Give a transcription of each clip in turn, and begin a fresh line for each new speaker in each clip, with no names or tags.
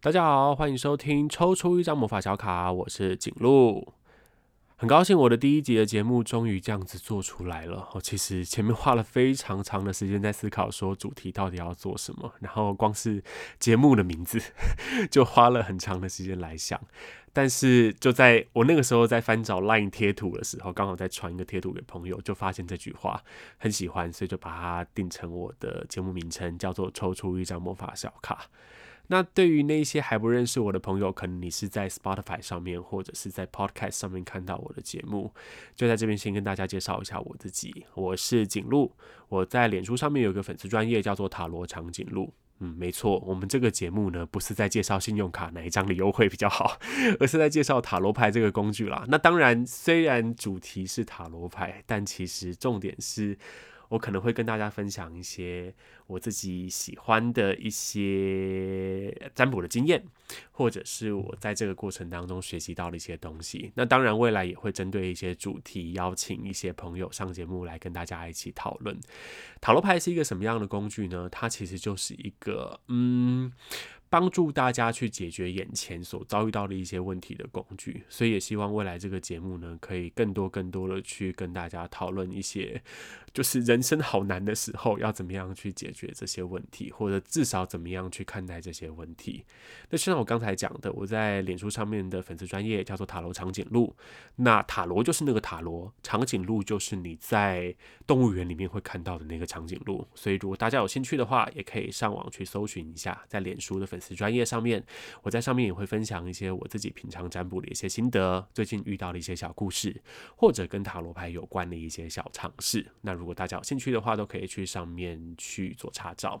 大家好，欢迎收听抽出一张魔法小卡，我是景路。很高兴我的第一集的节目终于这样子做出来了。我其实前面花了非常长的时间在思考，说主题到底要做什么，然后光是节目的名字 就花了很长的时间来想。但是就在我那个时候在翻找 LINE 贴图的时候，刚好在传一个贴图给朋友，就发现这句话很喜欢，所以就把它定成我的节目名称，叫做“抽出一张魔法小卡”。那对于那些还不认识我的朋友，可能你是在 Spotify 上面或者是在 Podcast 上面看到我的节目，就在这边先跟大家介绍一下我自己，我是景路，我在脸书上面有个粉丝专业叫做塔罗长颈鹿。嗯，没错，我们这个节目呢不是在介绍信用卡哪一张的优惠比较好，而是在介绍塔罗牌这个工具啦。那当然，虽然主题是塔罗牌，但其实重点是。我可能会跟大家分享一些我自己喜欢的一些占卜的经验，或者是我在这个过程当中学习到的一些东西。那当然，未来也会针对一些主题邀请一些朋友上节目来跟大家一起讨论。塔罗牌是一个什么样的工具呢？它其实就是一个，嗯。帮助大家去解决眼前所遭遇到的一些问题的工具，所以也希望未来这个节目呢，可以更多更多的去跟大家讨论一些，就是人生好难的时候要怎么样去解决这些问题，或者至少怎么样去看待这些问题。那就像我刚才讲的，我在脸书上面的粉丝专业叫做塔罗长颈鹿，那塔罗就是那个塔罗，长颈鹿就是你在动物园里面会看到的那个长颈鹿。所以如果大家有兴趣的话，也可以上网去搜寻一下，在脸书的粉。粉丝专业上面，我在上面也会分享一些我自己平常占卜的一些心得，最近遇到的一些小故事，或者跟塔罗牌有关的一些小尝试。那如果大家有兴趣的话，都可以去上面去做查找。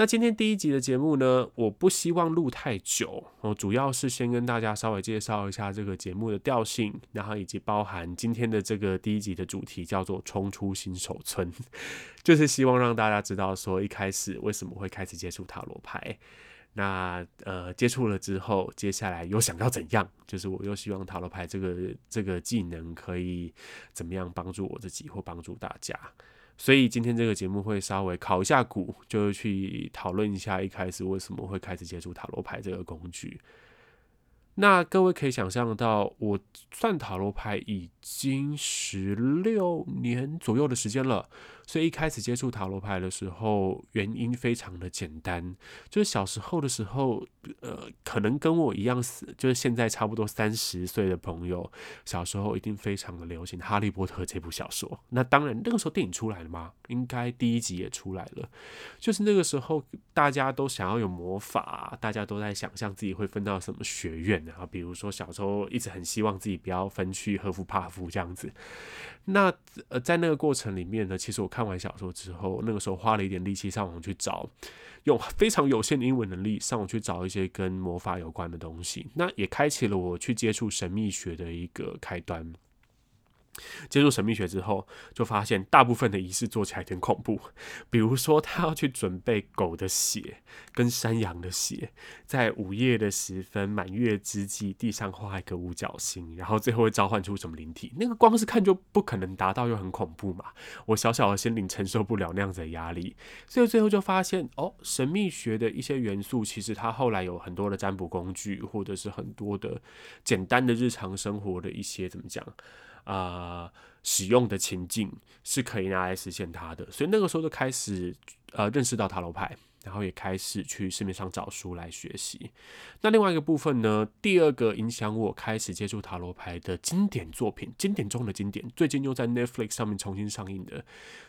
那今天第一集的节目呢，我不希望录太久，我主要是先跟大家稍微介绍一下这个节目的调性，然后以及包含今天的这个第一集的主题叫做“冲出新手村”，就是希望让大家知道说一开始为什么会开始接触塔罗牌，那呃接触了之后，接下来又想要怎样？就是我又希望塔罗牌这个这个技能可以怎么样帮助我自己或帮助大家。所以今天这个节目会稍微考一下鼓，就去讨论一下一开始为什么会开始接触塔罗牌这个工具。那各位可以想象到，我算塔罗牌已经十六年左右的时间了。所以一开始接触塔罗牌的时候，原因非常的简单，就是小时候的时候，呃，可能跟我一样死，就是现在差不多三十岁的朋友，小时候一定非常的流行《哈利波特》这部小说。那当然，那个时候电影出来了吗？应该第一集也出来了。就是那个时候，大家都想要有魔法，大家都在想象自己会分到什么学院啊。比如说小时候一直很希望自己不要分去赫夫帕夫这样子。那呃，在那个过程里面呢，其实我看完小说之后，那个时候花了一点力气上网去找，用非常有限的英文能力上网去找一些跟魔法有关的东西，那也开启了我去接触神秘学的一个开端。接触神秘学之后，就发现大部分的仪式做起来有点恐怖。比如说，他要去准备狗的血跟山羊的血，在午夜的时分，满月之际，地上画一个五角星，然后最后会召唤出什么灵体？那个光是看就不可能达到，又很恐怖嘛。我小小的心灵承受不了那样子的压力，所以最后就发现，哦，神秘学的一些元素，其实它后来有很多的占卜工具，或者是很多的简单的日常生活的一些怎么讲？啊、使用的情境是可以拿来实现它的，所以那个时候就开始呃认识到塔罗牌，然后也开始去市面上找书来学习。那另外一个部分呢，第二个影响我开始接触塔罗牌的经典作品，经典中的经典，最近又在 Netflix 上面重新上映的，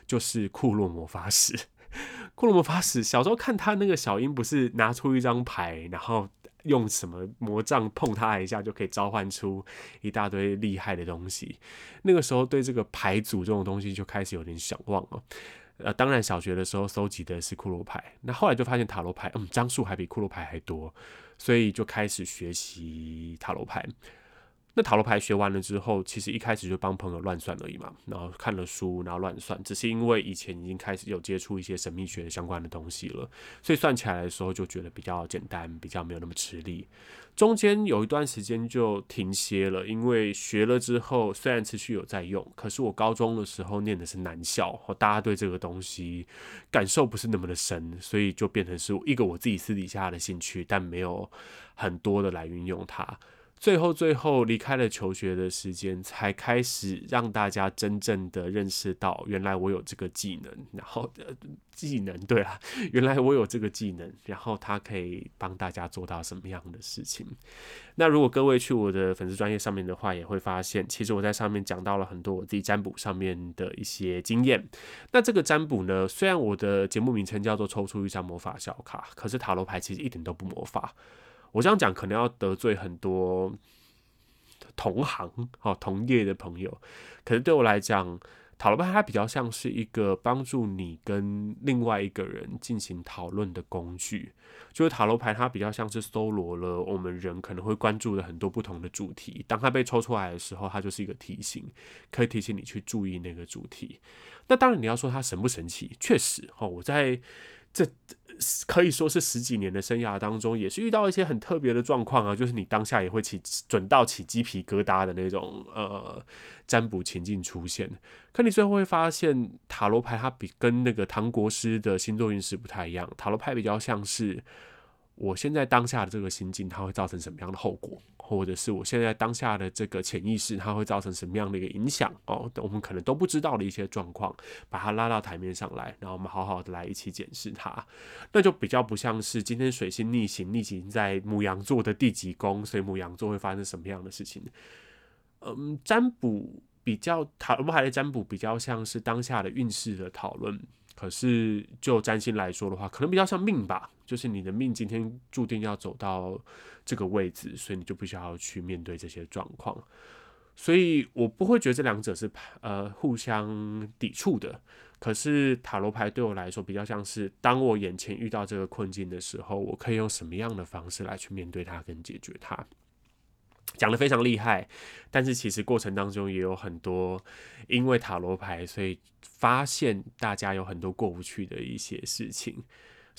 就是《库洛魔法使》。《库洛魔法使》小时候看他那个小樱，不是拿出一张牌，然后。用什么魔杖碰它一下就可以召唤出一大堆厉害的东西。那个时候对这个牌组这种东西就开始有点想望了。呃，当然小学的时候搜集的是骷髅牌，那后来就发现塔罗牌，嗯，张数还比骷髅牌还多，所以就开始学习塔罗牌。那塔罗牌学完了之后，其实一开始就帮朋友乱算而已嘛，然后看了书，然后乱算，只是因为以前已经开始有接触一些神秘学相关的东西了，所以算起来的时候就觉得比较简单，比较没有那么吃力。中间有一段时间就停歇了，因为学了之后虽然持续有在用，可是我高中的时候念的是男校，大家对这个东西感受不是那么的深，所以就变成是一个我自己私底下的兴趣，但没有很多的来运用它。最后，最后离开了求学的时间，才开始让大家真正的认识到，原来我有这个技能。然后，呃，技能，对啊，原来我有这个技能，然后它可以帮大家做到什么样的事情。那如果各位去我的粉丝专业上面的话，也会发现，其实我在上面讲到了很多我自己占卜上面的一些经验。那这个占卜呢，虽然我的节目名称叫做抽出一张魔法小卡，可是塔罗牌其实一点都不魔法。我这样讲可能要得罪很多同行、哦同业的朋友，可是对我来讲，塔罗牌它比较像是一个帮助你跟另外一个人进行讨论的工具。就是塔罗牌它比较像是搜罗了我们人可能会关注的很多不同的主题，当它被抽出来的时候，它就是一个提醒，可以提醒你去注意那个主题。那当然你要说它神不神奇，确实哦，我在这。可以说是十几年的生涯当中，也是遇到一些很特别的状况啊，就是你当下也会起准到起鸡皮疙瘩的那种呃占卜情境出现。可你最后会发现，塔罗牌它比跟那个唐国师的星座运势不太一样，塔罗牌比较像是。我现在当下的这个心境，它会造成什么样的后果？或者是我现在当下的这个潜意识，它会造成什么样的一个影响？哦，我们可能都不知道的一些状况，把它拉到台面上来，然后我们好好的来一起检视它。那就比较不像是今天水星逆行，逆行在牡羊座的第几宫，所以牡羊座会发生什么样的事情？嗯，占卜比较塔罗牌的占卜比较像是当下的运势的讨论。可是就占星来说的话，可能比较像命吧，就是你的命今天注定要走到这个位置，所以你就必须要去面对这些状况。所以我不会觉得这两者是呃互相抵触的。可是塔罗牌对我来说，比较像是当我眼前遇到这个困境的时候，我可以用什么样的方式来去面对它跟解决它。讲得非常厉害，但是其实过程当中也有很多因为塔罗牌，所以发现大家有很多过不去的一些事情，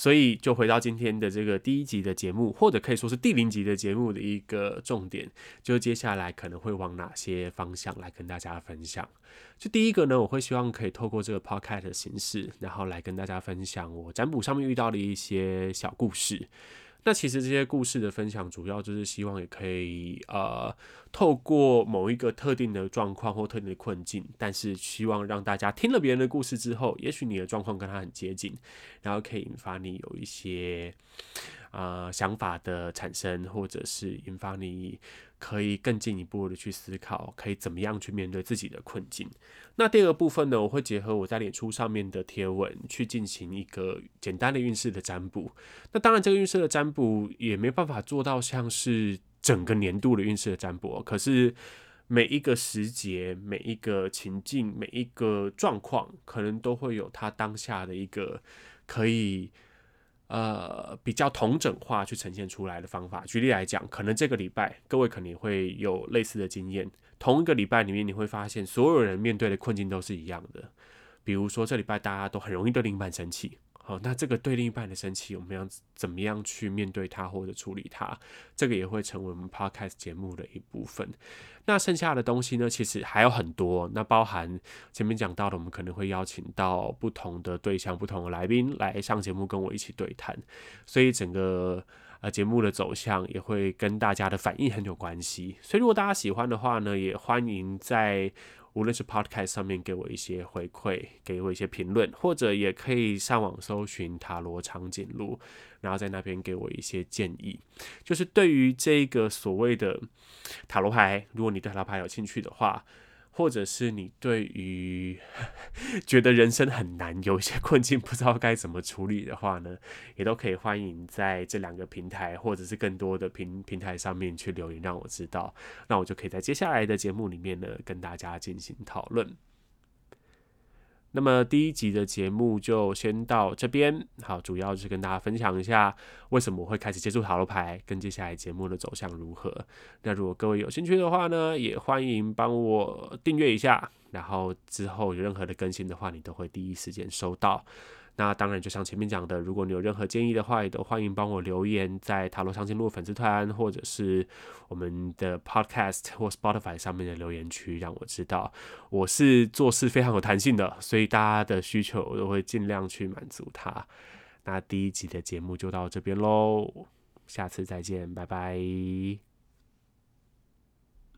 所以就回到今天的这个第一集的节目，或者可以说是第零集的节目的一个重点，就接下来可能会往哪些方向来跟大家分享。就第一个呢，我会希望可以透过这个 podcast 的形式，然后来跟大家分享我占卜上面遇到的一些小故事。那其实这些故事的分享，主要就是希望也可以呃，透过某一个特定的状况或特定的困境，但是希望让大家听了别人的故事之后，也许你的状况跟他很接近，然后可以引发你有一些啊想法的产生，或者是引发你。可以更进一步的去思考，可以怎么样去面对自己的困境。那第二个部分呢，我会结合我在脸书上面的贴文，去进行一个简单的运势的占卜。那当然，这个运势的占卜也没办法做到像是整个年度的运势的占卜，可是每一个时节、每一个情境、每一个状况，可能都会有它当下的一个可以。呃，比较同整化去呈现出来的方法。举例来讲，可能这个礼拜各位肯定会有类似的经验。同一个礼拜里面，你会发现所有人面对的困境都是一样的。比如说，这礼拜大家都很容易对另一半生气。好，那这个对另一半的生气，我们要怎么样去面对它或者处理它？这个也会成为我们 Podcast 节目的一部分。那剩下的东西呢，其实还有很多。那包含前面讲到的，我们可能会邀请到不同的对象、不同的来宾来上节目跟我一起对谈，所以整个呃节目的走向也会跟大家的反应很有关系。所以如果大家喜欢的话呢，也欢迎在。无论是 Podcast 上面给我一些回馈，给我一些评论，或者也可以上网搜寻塔罗长颈鹿，然后在那边给我一些建议。就是对于这个所谓的塔罗牌，如果你对塔罗牌有兴趣的话。或者是你对于 觉得人生很难，有一些困境不知道该怎么处理的话呢，也都可以欢迎在这两个平台，或者是更多的平平台上面去留言，让我知道，那我就可以在接下来的节目里面呢跟大家进行讨论。那么第一集的节目就先到这边，好，主要是跟大家分享一下为什么我会开始接触塔罗牌，跟接下来节目的走向如何。那如果各位有兴趣的话呢，也欢迎帮我订阅一下，然后之后有任何的更新的话，你都会第一时间收到。那当然，就像前面讲的，如果你有任何建议的话，也都欢迎帮我留言在塔罗长颈鹿粉丝团，或者是我们的 Podcast 或 Spotify 上面的留言区，让我知道。我是做事非常有弹性的，所以大家的需求我都会尽量去满足他。那第一集的节目就到这边喽，下次再见，拜拜。